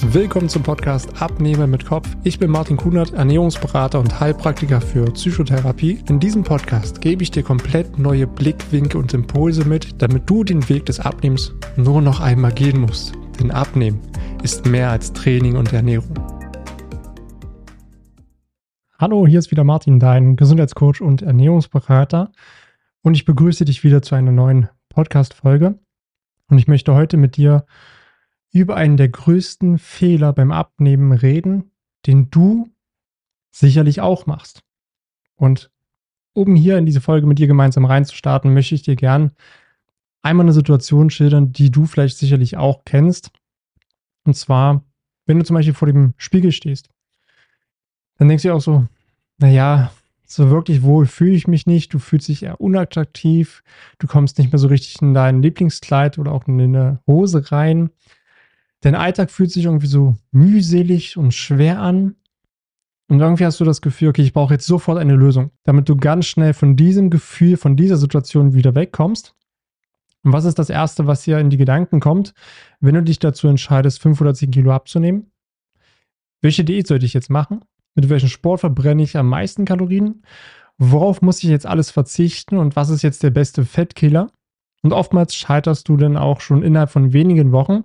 Willkommen zum Podcast Abnehmen mit Kopf. Ich bin Martin Kunert, Ernährungsberater und Heilpraktiker für Psychotherapie. In diesem Podcast gebe ich dir komplett neue Blickwinkel und Impulse mit, damit du den Weg des Abnehmens nur noch einmal gehen musst. Denn Abnehmen ist mehr als Training und Ernährung. Hallo, hier ist wieder Martin, dein Gesundheitscoach und Ernährungsberater. Und ich begrüße dich wieder zu einer neuen Podcast-Folge. Und ich möchte heute mit dir über einen der größten Fehler beim Abnehmen reden, den du sicherlich auch machst. Und um hier in diese Folge mit dir gemeinsam reinzustarten, möchte ich dir gern einmal eine Situation schildern, die du vielleicht sicherlich auch kennst. Und zwar, wenn du zum Beispiel vor dem Spiegel stehst, dann denkst du dir auch so, naja, so wirklich wohl fühle ich mich nicht, du fühlst dich eher unattraktiv, du kommst nicht mehr so richtig in dein Lieblingskleid oder auch in eine Hose rein. Dein Alltag fühlt sich irgendwie so mühselig und schwer an. Und irgendwie hast du das Gefühl, okay, ich brauche jetzt sofort eine Lösung, damit du ganz schnell von diesem Gefühl, von dieser Situation wieder wegkommst. Und was ist das Erste, was hier in die Gedanken kommt, wenn du dich dazu entscheidest, 5 oder 10 Kilo abzunehmen? Welche Diät sollte ich jetzt machen? Mit welchem Sport verbrenne ich am meisten Kalorien? Worauf muss ich jetzt alles verzichten und was ist jetzt der beste Fettkiller? Und oftmals scheiterst du dann auch schon innerhalb von wenigen Wochen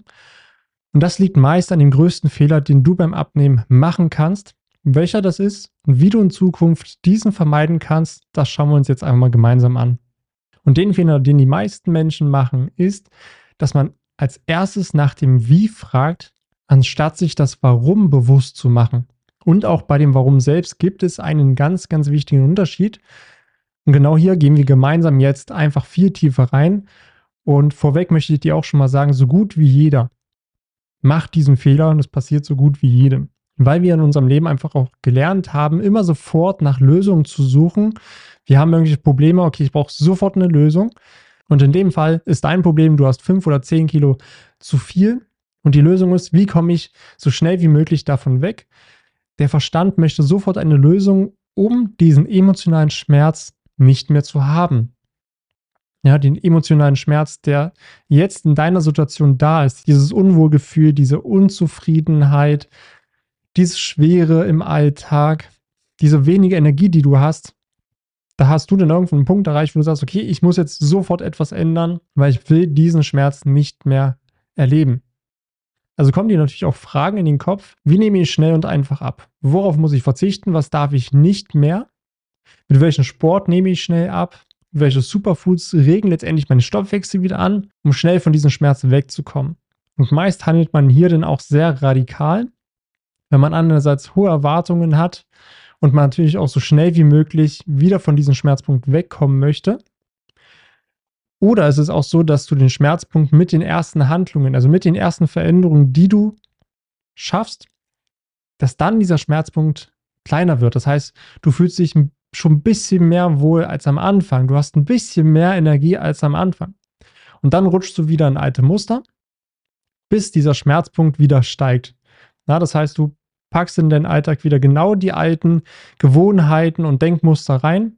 und das liegt meist an dem größten Fehler, den du beim Abnehmen machen kannst. Welcher das ist und wie du in Zukunft diesen vermeiden kannst, das schauen wir uns jetzt einmal gemeinsam an. Und den Fehler, den die meisten Menschen machen, ist, dass man als erstes nach dem Wie fragt, anstatt sich das Warum bewusst zu machen. Und auch bei dem Warum selbst gibt es einen ganz, ganz wichtigen Unterschied. Und genau hier gehen wir gemeinsam jetzt einfach viel tiefer rein. Und vorweg möchte ich dir auch schon mal sagen, so gut wie jeder macht diesen Fehler und es passiert so gut wie jedem. Weil wir in unserem Leben einfach auch gelernt haben, immer sofort nach Lösungen zu suchen. Wir haben irgendwelche Probleme, okay, ich brauche sofort eine Lösung. Und in dem Fall ist dein Problem, du hast fünf oder zehn Kilo zu viel. Und die Lösung ist, wie komme ich so schnell wie möglich davon weg? Der Verstand möchte sofort eine Lösung, um diesen emotionalen Schmerz nicht mehr zu haben ja, den emotionalen Schmerz, der jetzt in deiner Situation da ist, dieses Unwohlgefühl, diese Unzufriedenheit, diese Schwere im Alltag, diese wenige Energie, die du hast, da hast du dann irgendwo einen Punkt erreicht, wo du sagst, okay, ich muss jetzt sofort etwas ändern, weil ich will diesen Schmerz nicht mehr erleben. Also kommen dir natürlich auch Fragen in den Kopf, wie nehme ich schnell und einfach ab? Worauf muss ich verzichten? Was darf ich nicht mehr? Mit welchem Sport nehme ich schnell ab? Welche Superfoods regen letztendlich meinen Stoffwechsel wieder an, um schnell von diesen Schmerzen wegzukommen. Und meist handelt man hier dann auch sehr radikal, wenn man einerseits hohe Erwartungen hat und man natürlich auch so schnell wie möglich wieder von diesem Schmerzpunkt wegkommen möchte. Oder es ist auch so, dass du den Schmerzpunkt mit den ersten Handlungen, also mit den ersten Veränderungen, die du schaffst, dass dann dieser Schmerzpunkt kleiner wird. Das heißt, du fühlst dich ein schon ein bisschen mehr wohl als am Anfang. Du hast ein bisschen mehr Energie als am Anfang. Und dann rutschst du wieder in alte Muster, bis dieser Schmerzpunkt wieder steigt. Na, das heißt, du packst in deinen Alltag wieder genau die alten Gewohnheiten und Denkmuster rein,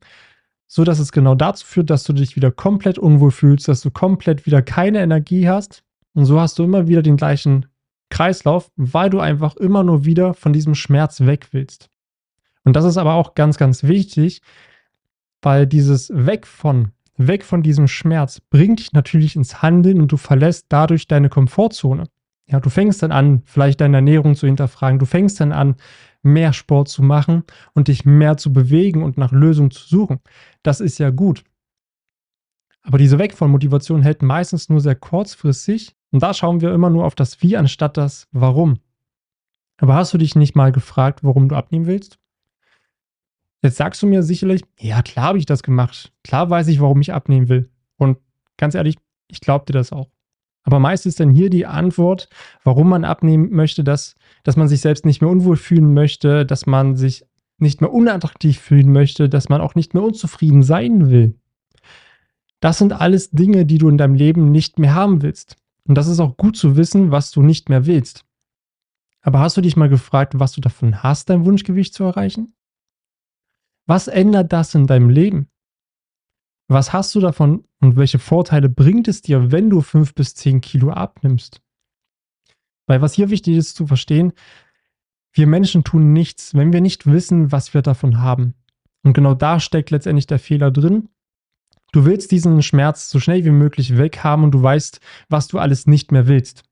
so dass es genau dazu führt, dass du dich wieder komplett unwohl fühlst, dass du komplett wieder keine Energie hast. Und so hast du immer wieder den gleichen Kreislauf, weil du einfach immer nur wieder von diesem Schmerz weg willst. Und das ist aber auch ganz, ganz wichtig, weil dieses Weg von, weg von diesem Schmerz bringt dich natürlich ins Handeln und du verlässt dadurch deine Komfortzone. Ja, du fängst dann an, vielleicht deine Ernährung zu hinterfragen. Du fängst dann an, mehr Sport zu machen und dich mehr zu bewegen und nach Lösungen zu suchen. Das ist ja gut. Aber diese Weg von Motivation hält meistens nur sehr kurzfristig und da schauen wir immer nur auf das Wie anstatt das Warum. Aber hast du dich nicht mal gefragt, warum du abnehmen willst? Jetzt sagst du mir sicherlich, ja, klar habe ich das gemacht. Klar weiß ich, warum ich abnehmen will. Und ganz ehrlich, ich glaube dir das auch. Aber meist ist dann hier die Antwort, warum man abnehmen möchte, dass, dass man sich selbst nicht mehr unwohl fühlen möchte, dass man sich nicht mehr unattraktiv fühlen möchte, dass man auch nicht mehr unzufrieden sein will. Das sind alles Dinge, die du in deinem Leben nicht mehr haben willst. Und das ist auch gut zu wissen, was du nicht mehr willst. Aber hast du dich mal gefragt, was du davon hast, dein Wunschgewicht zu erreichen? Was ändert das in deinem Leben? Was hast du davon und welche Vorteile bringt es dir, wenn du fünf bis zehn Kilo abnimmst? Weil was hier wichtig ist zu verstehen, wir Menschen tun nichts, wenn wir nicht wissen, was wir davon haben. Und genau da steckt letztendlich der Fehler drin. Du willst diesen Schmerz so schnell wie möglich weghaben und du weißt, was du alles nicht mehr willst.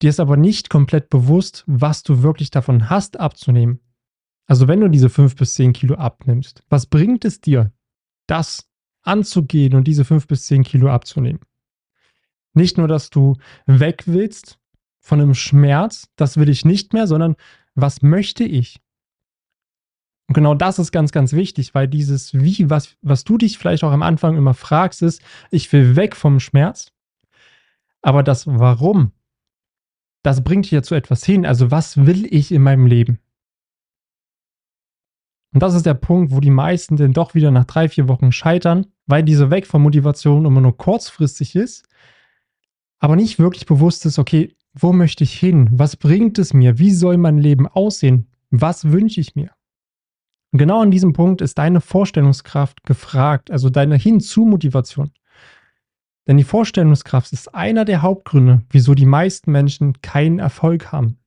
Dir ist aber nicht komplett bewusst, was du wirklich davon hast abzunehmen. Also wenn du diese 5 bis 10 Kilo abnimmst, was bringt es dir, das anzugehen und diese 5 bis 10 Kilo abzunehmen? Nicht nur, dass du weg willst von einem Schmerz, das will ich nicht mehr, sondern was möchte ich? Und genau das ist ganz, ganz wichtig, weil dieses Wie, was, was du dich vielleicht auch am Anfang immer fragst, ist, ich will weg vom Schmerz. Aber das Warum, das bringt dich ja zu etwas hin. Also was will ich in meinem Leben? Und das ist der Punkt, wo die meisten dann doch wieder nach drei, vier Wochen scheitern, weil diese Weg von Motivation immer nur kurzfristig ist, aber nicht wirklich bewusst ist, okay, wo möchte ich hin? Was bringt es mir? Wie soll mein Leben aussehen? Was wünsche ich mir? Und genau an diesem Punkt ist deine Vorstellungskraft gefragt, also deine Hinzu-Motivation. Denn die Vorstellungskraft ist einer der Hauptgründe, wieso die meisten Menschen keinen Erfolg haben.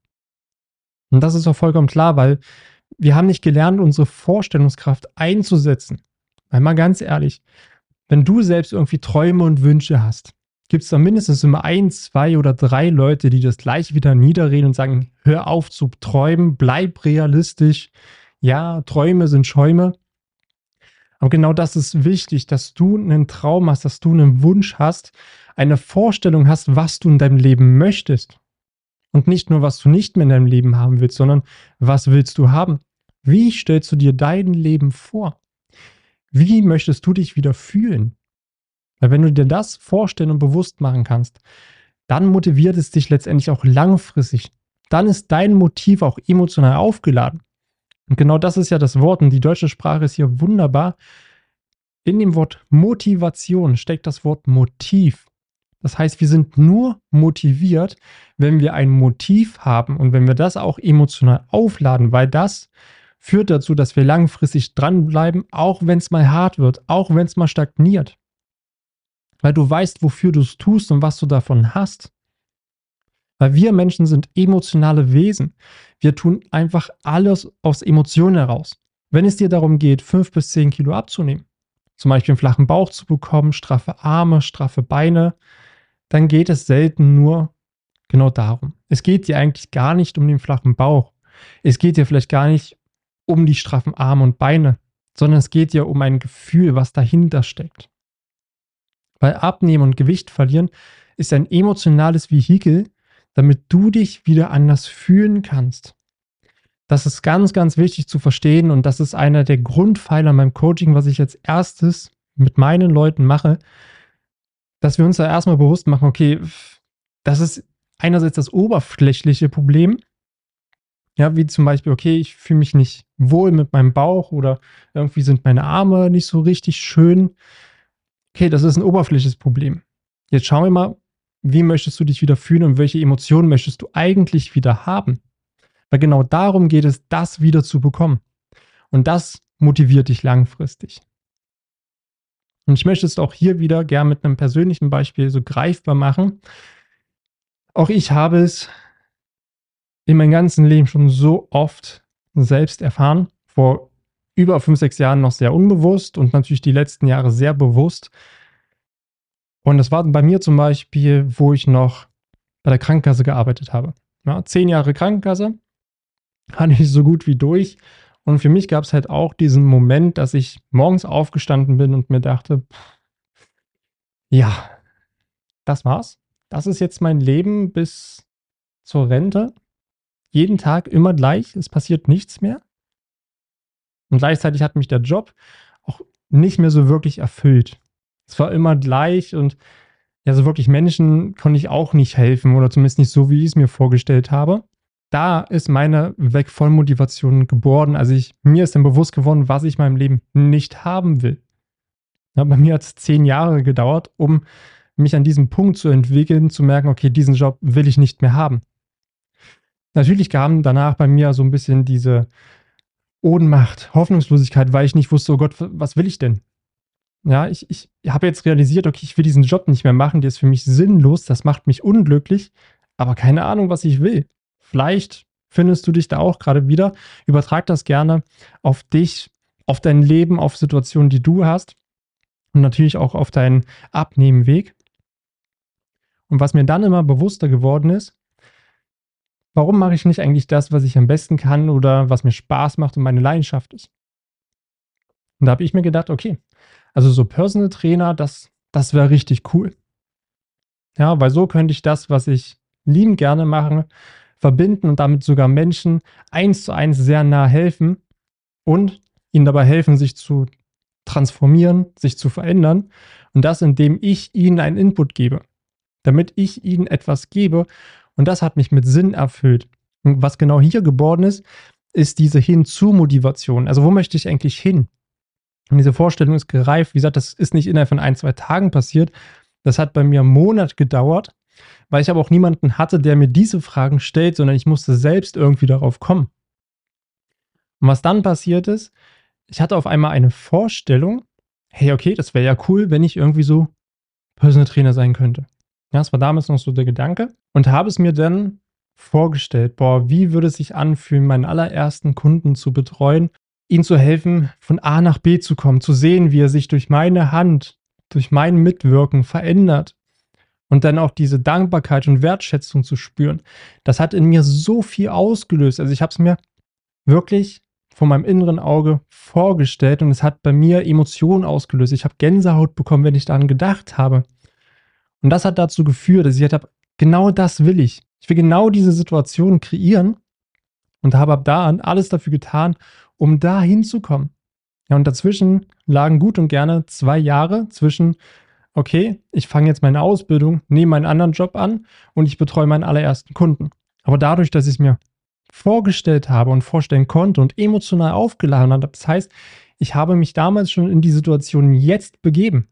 Und das ist auch vollkommen klar, weil wir haben nicht gelernt, unsere Vorstellungskraft einzusetzen. Weil mal ganz ehrlich, wenn du selbst irgendwie Träume und Wünsche hast, gibt es da mindestens immer ein, zwei oder drei Leute, die das gleich wieder niederreden und sagen, hör auf zu träumen, bleib realistisch. Ja, Träume sind Schäume. Aber genau das ist wichtig, dass du einen Traum hast, dass du einen Wunsch hast, eine Vorstellung hast, was du in deinem Leben möchtest. Und nicht nur, was du nicht mehr in deinem Leben haben willst, sondern was willst du haben? Wie stellst du dir dein Leben vor? Wie möchtest du dich wieder fühlen? Weil wenn du dir das vorstellen und bewusst machen kannst, dann motiviert es dich letztendlich auch langfristig. Dann ist dein Motiv auch emotional aufgeladen. Und genau das ist ja das Wort. Und die deutsche Sprache ist hier wunderbar. In dem Wort Motivation steckt das Wort Motiv. Das heißt, wir sind nur motiviert, wenn wir ein Motiv haben und wenn wir das auch emotional aufladen, weil das führt dazu, dass wir langfristig dranbleiben, auch wenn es mal hart wird, auch wenn es mal stagniert. Weil du weißt, wofür du es tust und was du davon hast. Weil wir Menschen sind emotionale Wesen. Wir tun einfach alles aus Emotionen heraus. Wenn es dir darum geht, fünf bis zehn Kilo abzunehmen, zum Beispiel einen flachen Bauch zu bekommen, straffe Arme, straffe Beine, dann geht es selten nur genau darum. Es geht dir eigentlich gar nicht um den flachen Bauch. Es geht dir vielleicht gar nicht um die straffen Arme und Beine, sondern es geht dir um ein Gefühl, was dahinter steckt. Weil Abnehmen und Gewicht verlieren ist ein emotionales Vehikel, damit du dich wieder anders fühlen kannst. Das ist ganz, ganz wichtig zu verstehen und das ist einer der Grundpfeiler in meinem Coaching, was ich als erstes mit meinen Leuten mache, dass wir uns da erstmal bewusst machen, okay, das ist einerseits das oberflächliche Problem, ja, wie zum Beispiel, okay, ich fühle mich nicht wohl mit meinem Bauch oder irgendwie sind meine Arme nicht so richtig schön. Okay, das ist ein oberflächliches Problem. Jetzt schauen wir mal, wie möchtest du dich wieder fühlen und welche Emotionen möchtest du eigentlich wieder haben? Weil genau darum geht es, das wieder zu bekommen. Und das motiviert dich langfristig. Und ich möchte es auch hier wieder gern mit einem persönlichen Beispiel so greifbar machen. Auch ich habe es in meinem ganzen Leben schon so oft selbst erfahren. Vor über fünf, sechs Jahren noch sehr unbewusst und natürlich die letzten Jahre sehr bewusst. Und das war bei mir zum Beispiel, wo ich noch bei der Krankenkasse gearbeitet habe. Ja, zehn Jahre Krankenkasse hatte ich so gut wie durch. Und für mich gab es halt auch diesen Moment, dass ich morgens aufgestanden bin und mir dachte, ja, das war's. Das ist jetzt mein Leben bis zur Rente. Jeden Tag immer gleich. Es passiert nichts mehr. Und gleichzeitig hat mich der Job auch nicht mehr so wirklich erfüllt. Es war immer gleich und ja, so wirklich Menschen konnte ich auch nicht helfen oder zumindest nicht so, wie ich es mir vorgestellt habe da ist meine Weg von Motivation geboren. Also ich, mir ist dann bewusst geworden, was ich in meinem Leben nicht haben will. Ja, bei mir hat es zehn Jahre gedauert, um mich an diesem Punkt zu entwickeln, zu merken, okay, diesen Job will ich nicht mehr haben. Natürlich kam danach bei mir so ein bisschen diese Ohnmacht, Hoffnungslosigkeit, weil ich nicht wusste, oh Gott, was will ich denn? Ja, ich, ich habe jetzt realisiert, okay, ich will diesen Job nicht mehr machen, der ist für mich sinnlos, das macht mich unglücklich, aber keine Ahnung, was ich will. Vielleicht findest du dich da auch gerade wieder. Übertrag das gerne auf dich, auf dein Leben, auf Situationen, die du hast und natürlich auch auf deinen Abnehmenweg. Und was mir dann immer bewusster geworden ist, warum mache ich nicht eigentlich das, was ich am besten kann oder was mir Spaß macht und meine Leidenschaft ist? Und da habe ich mir gedacht, okay, also so Personal Trainer, das, das wäre richtig cool. Ja, weil so könnte ich das, was ich lieben gerne mache, verbinden und damit sogar Menschen eins zu eins sehr nah helfen und ihnen dabei helfen, sich zu transformieren, sich zu verändern. Und das, indem ich ihnen einen Input gebe, damit ich ihnen etwas gebe. Und das hat mich mit Sinn erfüllt. Und was genau hier geboren ist, ist diese Hinzu-Motivation. Also wo möchte ich eigentlich hin? Und diese Vorstellung ist gereift. Wie gesagt, das ist nicht innerhalb von ein, zwei Tagen passiert. Das hat bei mir einen Monat gedauert, weil ich aber auch niemanden hatte, der mir diese Fragen stellt, sondern ich musste selbst irgendwie darauf kommen. Und was dann passiert ist, ich hatte auf einmal eine Vorstellung, hey, okay, das wäre ja cool, wenn ich irgendwie so Personal Trainer sein könnte. Ja, das war damals noch so der Gedanke und habe es mir dann vorgestellt, boah, wie würde es sich anfühlen, meinen allerersten Kunden zu betreuen, ihm zu helfen, von A nach B zu kommen, zu sehen, wie er sich durch meine Hand, durch mein Mitwirken verändert und dann auch diese Dankbarkeit und Wertschätzung zu spüren. Das hat in mir so viel ausgelöst. Also ich habe es mir wirklich vor meinem inneren Auge vorgestellt und es hat bei mir Emotionen ausgelöst. Ich habe Gänsehaut bekommen, wenn ich daran gedacht habe. Und das hat dazu geführt, dass ich habe, genau das will ich. Ich will genau diese Situation kreieren und habe ab da an alles dafür getan, um da hinzukommen. Ja, und dazwischen lagen gut und gerne zwei Jahre zwischen, okay, ich fange jetzt meine Ausbildung, nehme meinen anderen Job an und ich betreue meinen allerersten Kunden. Aber dadurch, dass ich es mir vorgestellt habe und vorstellen konnte und emotional aufgeladen habe. Das heißt, ich habe mich damals schon in die Situation jetzt begeben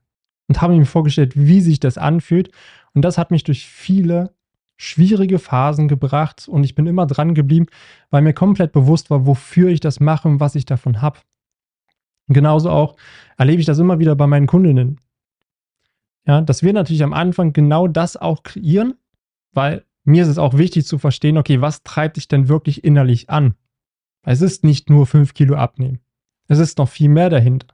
und habe mir vorgestellt, wie sich das anfühlt. Und das hat mich durch viele schwierige Phasen gebracht und ich bin immer dran geblieben, weil mir komplett bewusst war, wofür ich das mache und was ich davon habe. Genauso auch erlebe ich das immer wieder bei meinen Kundinnen. Ja, dass wir natürlich am Anfang genau das auch kreieren, weil mir ist es auch wichtig zu verstehen, okay, was treibt dich denn wirklich innerlich an? Es ist nicht nur fünf Kilo abnehmen. Es ist noch viel mehr dahinter.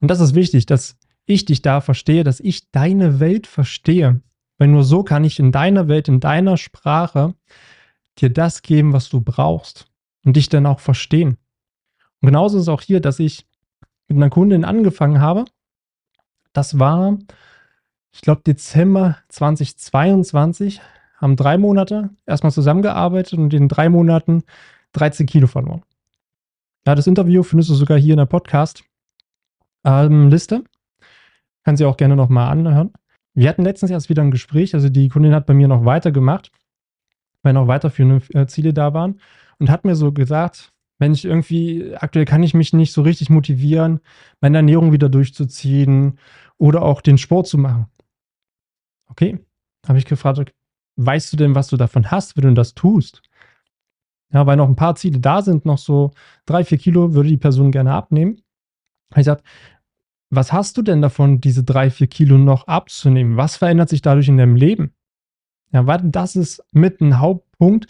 Und das ist wichtig, dass ich dich da verstehe, dass ich deine Welt verstehe. Weil nur so kann ich in deiner Welt, in deiner Sprache dir das geben, was du brauchst und dich dann auch verstehen. Und genauso ist es auch hier, dass ich mit einer Kundin angefangen habe. Das war, ich glaube, Dezember 2022 haben drei Monate erstmal zusammengearbeitet und in drei Monaten 13 Kilo verloren. Ja, das Interview findest du sogar hier in der Podcast-Liste. Ähm, Kann sie auch gerne nochmal anhören. Wir hatten letztens erst wieder ein Gespräch, also die Kundin hat bei mir noch weitergemacht, weil noch weiterführende äh, Ziele da waren und hat mir so gesagt, wenn ich irgendwie, aktuell kann ich mich nicht so richtig motivieren, meine Ernährung wieder durchzuziehen oder auch den Sport zu machen. Okay, habe ich gefragt, weißt du denn, was du davon hast, wenn du das tust? Ja, weil noch ein paar Ziele da sind, noch so drei, vier Kilo würde die Person gerne abnehmen. Ich sage, was hast du denn davon, diese drei, vier Kilo noch abzunehmen? Was verändert sich dadurch in deinem Leben? Ja, weil das ist mit ein Hauptpunkt,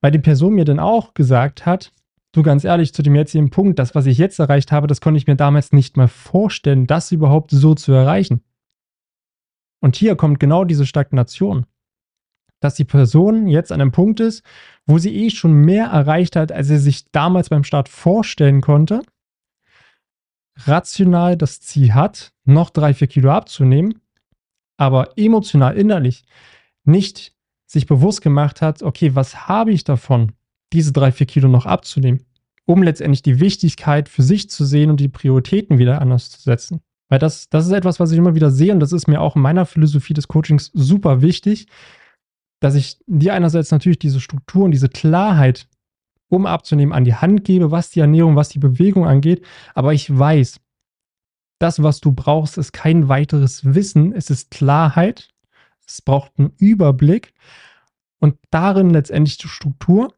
weil die Person mir dann auch gesagt hat, du ganz ehrlich, zu dem jetzigen Punkt, das, was ich jetzt erreicht habe, das konnte ich mir damals nicht mal vorstellen, das überhaupt so zu erreichen. Und hier kommt genau diese Stagnation. Dass die Person jetzt an einem Punkt ist, wo sie eh schon mehr erreicht hat, als sie sich damals beim Start vorstellen konnte, rational das Ziel hat, noch drei, vier Kilo abzunehmen, aber emotional, innerlich nicht sich bewusst gemacht hat, okay, was habe ich davon, diese drei, vier Kilo noch abzunehmen, um letztendlich die Wichtigkeit für sich zu sehen und die Prioritäten wieder anders zu setzen. Weil das, das ist etwas, was ich immer wieder sehe und das ist mir auch in meiner Philosophie des Coachings super wichtig, dass ich dir einerseits natürlich diese Struktur und diese Klarheit, um abzunehmen, an die Hand gebe, was die Ernährung, was die Bewegung angeht. Aber ich weiß, das, was du brauchst, ist kein weiteres Wissen, es ist Klarheit, es braucht einen Überblick und darin letztendlich die Struktur.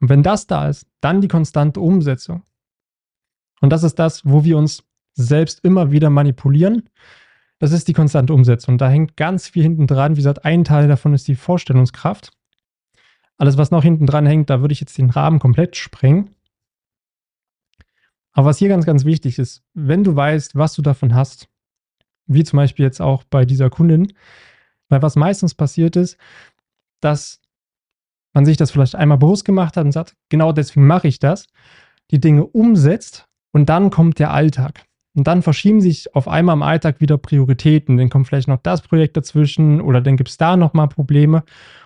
Und wenn das da ist, dann die konstante Umsetzung. Und das ist das, wo wir uns selbst immer wieder manipulieren, Das ist die konstante Umsetzung. Da hängt ganz viel hinten dran. Wie gesagt, ein Teil davon ist die Vorstellungskraft. Alles, was noch hinten dran hängt, da würde ich jetzt den Rahmen komplett sprengen. Aber was hier ganz, ganz wichtig ist, wenn du weißt, was du davon hast, wie zum Beispiel jetzt auch bei dieser Kundin, weil was meistens passiert ist, dass man sich das vielleicht einmal bewusst gemacht hat und sagt, genau deswegen mache ich das, die Dinge umsetzt und dann kommt der Alltag. Und dann verschieben sich auf einmal im Alltag wieder Prioritäten. Dann kommt vielleicht noch das Projekt dazwischen oder dann gibt es da nochmal Probleme.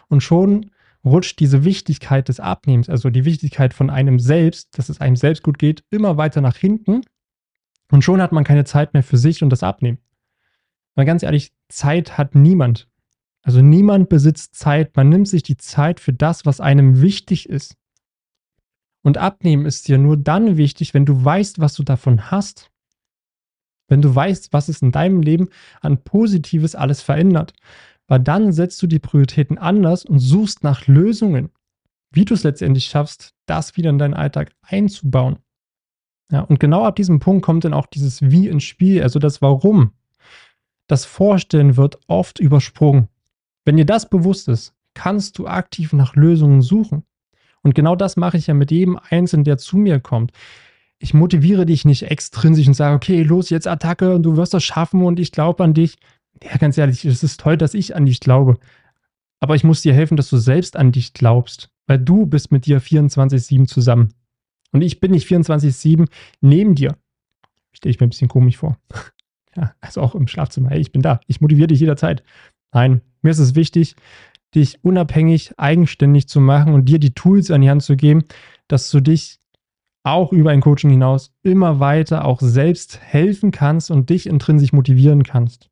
Und schon rutscht diese Wichtigkeit des Abnehmens, also die Wichtigkeit von einem selbst, dass es einem selbst gut geht, immer weiter nach hinten. Und schon hat man keine Zeit mehr für sich und das Abnehmen. Weil ganz ehrlich, Zeit hat niemand. Also niemand besitzt Zeit. Man nimmt sich die Zeit für das, was einem wichtig ist. Und abnehmen ist dir nur dann wichtig, wenn du weißt, was du davon hast. Wenn du weißt, was es in deinem Leben an Positives alles verändert. Weil dann setzt du die Prioritäten anders und suchst nach Lösungen, wie du es letztendlich schaffst, das wieder in deinen Alltag einzubauen. Ja, und genau ab diesem Punkt kommt dann auch dieses Wie ins Spiel, also das Warum. Das Vorstellen wird oft übersprungen. Wenn dir das bewusst ist, kannst du aktiv nach Lösungen suchen. Und genau das mache ich ja mit jedem Einzelnen, der zu mir kommt. Ich motiviere dich nicht extrinsisch und sage, okay, los, jetzt Attacke und du wirst das schaffen und ich glaube an dich. Ja, ganz ehrlich, es ist toll, dass ich an dich glaube. Aber ich muss dir helfen, dass du selbst an dich glaubst, weil du bist mit dir 24-7 zusammen. Und ich bin nicht 24-7 neben dir. Stelle ich mir ein bisschen komisch vor. Ja, also auch im Schlafzimmer. Hey, ich bin da. Ich motiviere dich jederzeit. Nein, mir ist es wichtig, dich unabhängig, eigenständig zu machen und dir die Tools an die Hand zu geben, dass du dich auch über ein Coaching hinaus immer weiter auch selbst helfen kannst und dich intrinsisch motivieren kannst.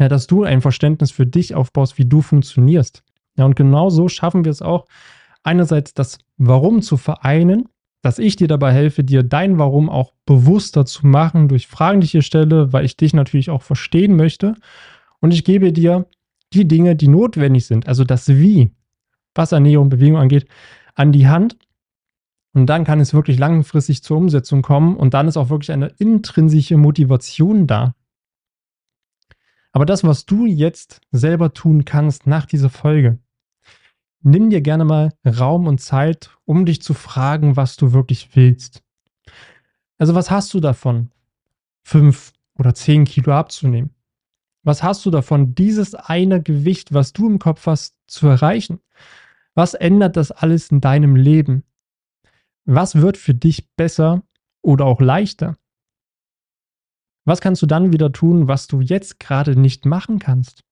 Ja, dass du ein Verständnis für dich aufbaust, wie du funktionierst. Ja, und genau so schaffen wir es auch, einerseits das Warum zu vereinen, dass ich dir dabei helfe, dir dein Warum auch bewusster zu machen durch Fragen, die ich hier stelle, weil ich dich natürlich auch verstehen möchte. Und ich gebe dir die Dinge, die notwendig sind, also das Wie, was Ernährung und Bewegung angeht, an die Hand. Und dann kann es wirklich langfristig zur Umsetzung kommen und dann ist auch wirklich eine intrinsische Motivation da. Aber das, was du jetzt selber tun kannst nach dieser Folge, nimm dir gerne mal Raum und Zeit, um dich zu fragen, was du wirklich willst. Also was hast du davon, fünf oder zehn Kilo abzunehmen? Was hast du davon, dieses eine Gewicht, was du im Kopf hast, zu erreichen? Was ändert das alles in deinem Leben? Was wird für dich besser oder auch leichter? Was kannst du dann wieder tun, was du jetzt gerade nicht machen kannst?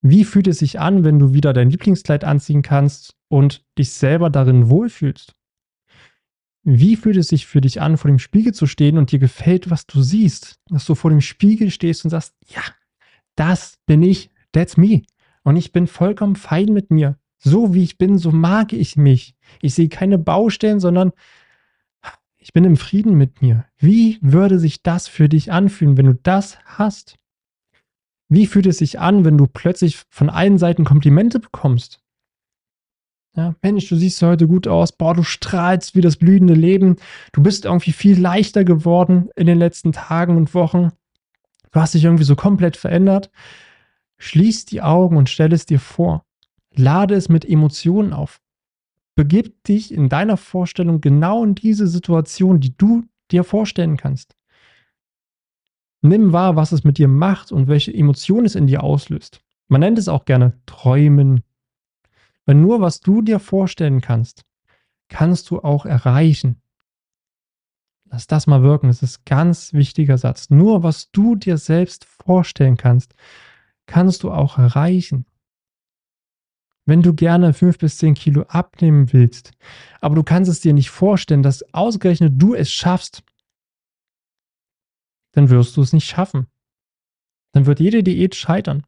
Wie fühlt es sich an, wenn du wieder dein Lieblingskleid anziehen kannst und dich selber darin wohlfühlst? Wie fühlt es sich für dich an, vor dem Spiegel zu stehen und dir gefällt, was du siehst? Dass du vor dem Spiegel stehst und sagst, ja, das bin ich, that's me. Und ich bin vollkommen fein mit mir. So wie ich bin, so mag ich mich. Ich sehe keine Baustellen, sondern ich bin im Frieden mit mir. Wie würde sich das für dich anfühlen, wenn du das hast? Wie fühlt es sich an, wenn du plötzlich von allen Seiten Komplimente bekommst? Ja, Mensch, du siehst heute gut aus. Boah, du strahlst wie das blühende Leben. Du bist irgendwie viel leichter geworden in den letzten Tagen und Wochen. Du hast dich irgendwie so komplett verändert. Schließ die Augen und stell es dir vor. Lade es mit Emotionen auf. Begib dich in deiner Vorstellung genau in diese Situation, die du dir vorstellen kannst. Nimm wahr, was es mit dir macht und welche Emotionen es in dir auslöst. Man nennt es auch gerne Träumen, weil nur was du dir vorstellen kannst, kannst du auch erreichen. Lass das mal wirken. Das ist ein ganz wichtiger Satz. Nur was du dir selbst vorstellen kannst, kannst du auch erreichen. Wenn du gerne fünf bis zehn Kilo abnehmen willst, aber du kannst es dir nicht vorstellen, dass ausgerechnet du es schaffst, dann wirst du es nicht schaffen. Dann wird jede Diät scheitern.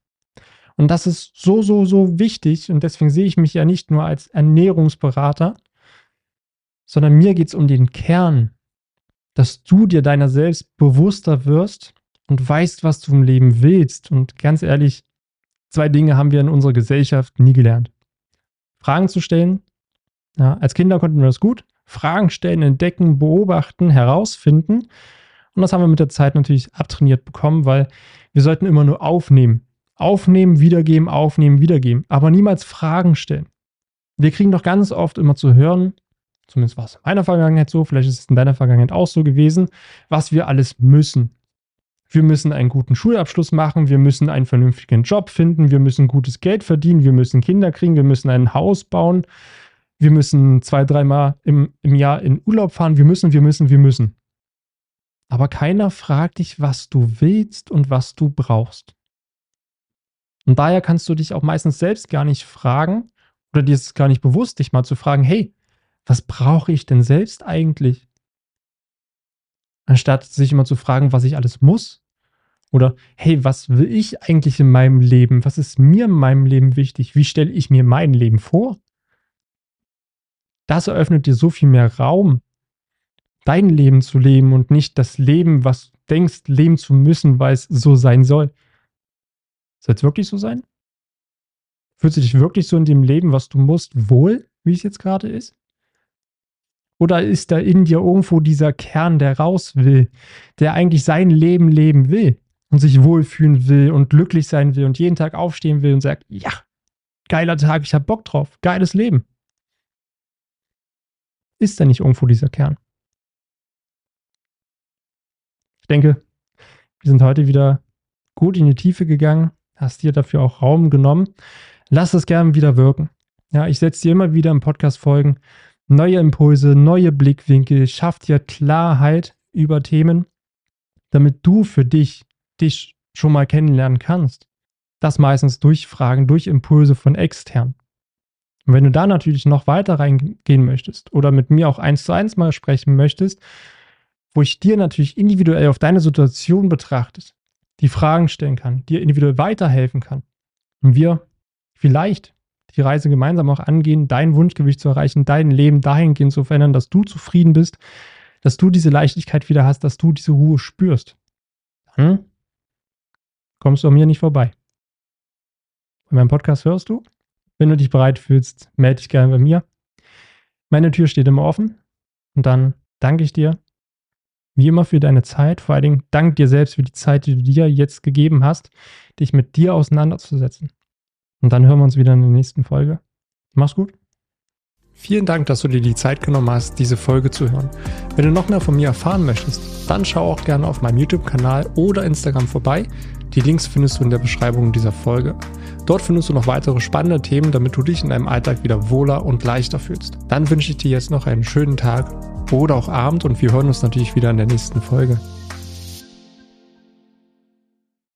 Und das ist so, so, so wichtig. Und deswegen sehe ich mich ja nicht nur als Ernährungsberater, sondern mir geht es um den Kern, dass du dir deiner selbst bewusster wirst und weißt, was du im Leben willst. Und ganz ehrlich, zwei Dinge haben wir in unserer Gesellschaft nie gelernt. Fragen zu stellen. Ja, als Kinder konnten wir das gut. Fragen stellen, entdecken, beobachten, herausfinden. Und das haben wir mit der Zeit natürlich abtrainiert bekommen, weil Wir sollten immer nur aufnehmen. Aufnehmen, wiedergeben, aufnehmen, wiedergeben. Aber niemals Fragen stellen. Wir kriegen doch ganz oft immer zu hören, zumindest war es in meiner Vergangenheit so, vielleicht ist es in deiner Vergangenheit auch so gewesen, was wir alles müssen. Wir müssen einen guten Schulabschluss machen, wir müssen einen vernünftigen Job finden, wir müssen gutes Geld verdienen, wir müssen Kinder kriegen, wir müssen ein Haus bauen, wir müssen zwei, dreimal im, im Jahr in Urlaub fahren, wir müssen, wir müssen, wir müssen. Aber keiner fragt dich, was du willst und was du brauchst. Und daher kannst du dich auch meistens selbst gar nicht fragen oder dir ist gar nicht bewusst, dich mal zu fragen, hey, was brauche ich denn selbst eigentlich? Anstatt sich immer zu fragen, was ich alles muss. Oder hey, was will ich eigentlich in meinem Leben? Was ist mir in meinem Leben wichtig? Wie stelle ich mir mein Leben vor? Das eröffnet dir so viel mehr Raum, dein Leben zu leben und nicht das Leben, was du denkst, leben zu müssen, weil es so sein soll. Soll es wirklich so sein? Fühlst du dich wirklich so in dem Leben, was du musst, wohl, wie es jetzt gerade ist? Oder ist da in dir irgendwo dieser Kern, der raus will, der eigentlich sein Leben leben will und sich wohlfühlen will und glücklich sein will und jeden Tag aufstehen will und sagt, ja, geiler Tag, ich hab Bock drauf, geiles Leben. Ist da nicht irgendwo dieser Kern? Ich denke, wir sind heute wieder gut in die Tiefe gegangen, hast dir dafür auch Raum genommen. Lass es gerne wieder wirken. Ja, ich setze dir immer wieder im Podcast Folgen neue Impulse, neue Blickwinkel, schafft dir Klarheit über Themen, damit du für dich dich schon mal kennenlernen kannst. Das meistens durch Fragen, durch Impulse von extern. Und wenn du da natürlich noch weiter reingehen möchtest oder mit mir auch eins zu eins mal sprechen möchtest, wo ich dir natürlich individuell auf deine Situation betrachtet, die Fragen stellen kann, dir individuell weiterhelfen kann und wir vielleicht die Reise gemeinsam auch angehen, dein Wunschgewicht zu erreichen, dein Leben dahingehend zu verändern, dass du zufrieden bist, dass du diese Leichtigkeit wieder hast, dass du diese Ruhe spürst, dann kommst du an mir nicht vorbei. Bei meinem Podcast hörst du. Wenn du dich bereit fühlst, melde dich gerne bei mir. Meine Tür steht immer offen. Und dann danke ich dir wie immer für deine Zeit. Vor allen Dingen danke dir selbst für die Zeit, die du dir jetzt gegeben hast, dich mit dir auseinanderzusetzen. Und dann hören wir uns wieder in der nächsten Folge. Mach's gut. Vielen Dank, dass du dir die Zeit genommen hast, diese Folge zu hören. Wenn du noch mehr von mir erfahren möchtest, dann schau auch gerne auf meinem YouTube-Kanal oder Instagram vorbei. Die Links findest du in der Beschreibung dieser Folge. Dort findest du noch weitere spannende Themen, damit du dich in deinem Alltag wieder wohler und leichter fühlst. Dann wünsche ich dir jetzt noch einen schönen Tag oder auch Abend und wir hören uns natürlich wieder in der nächsten Folge.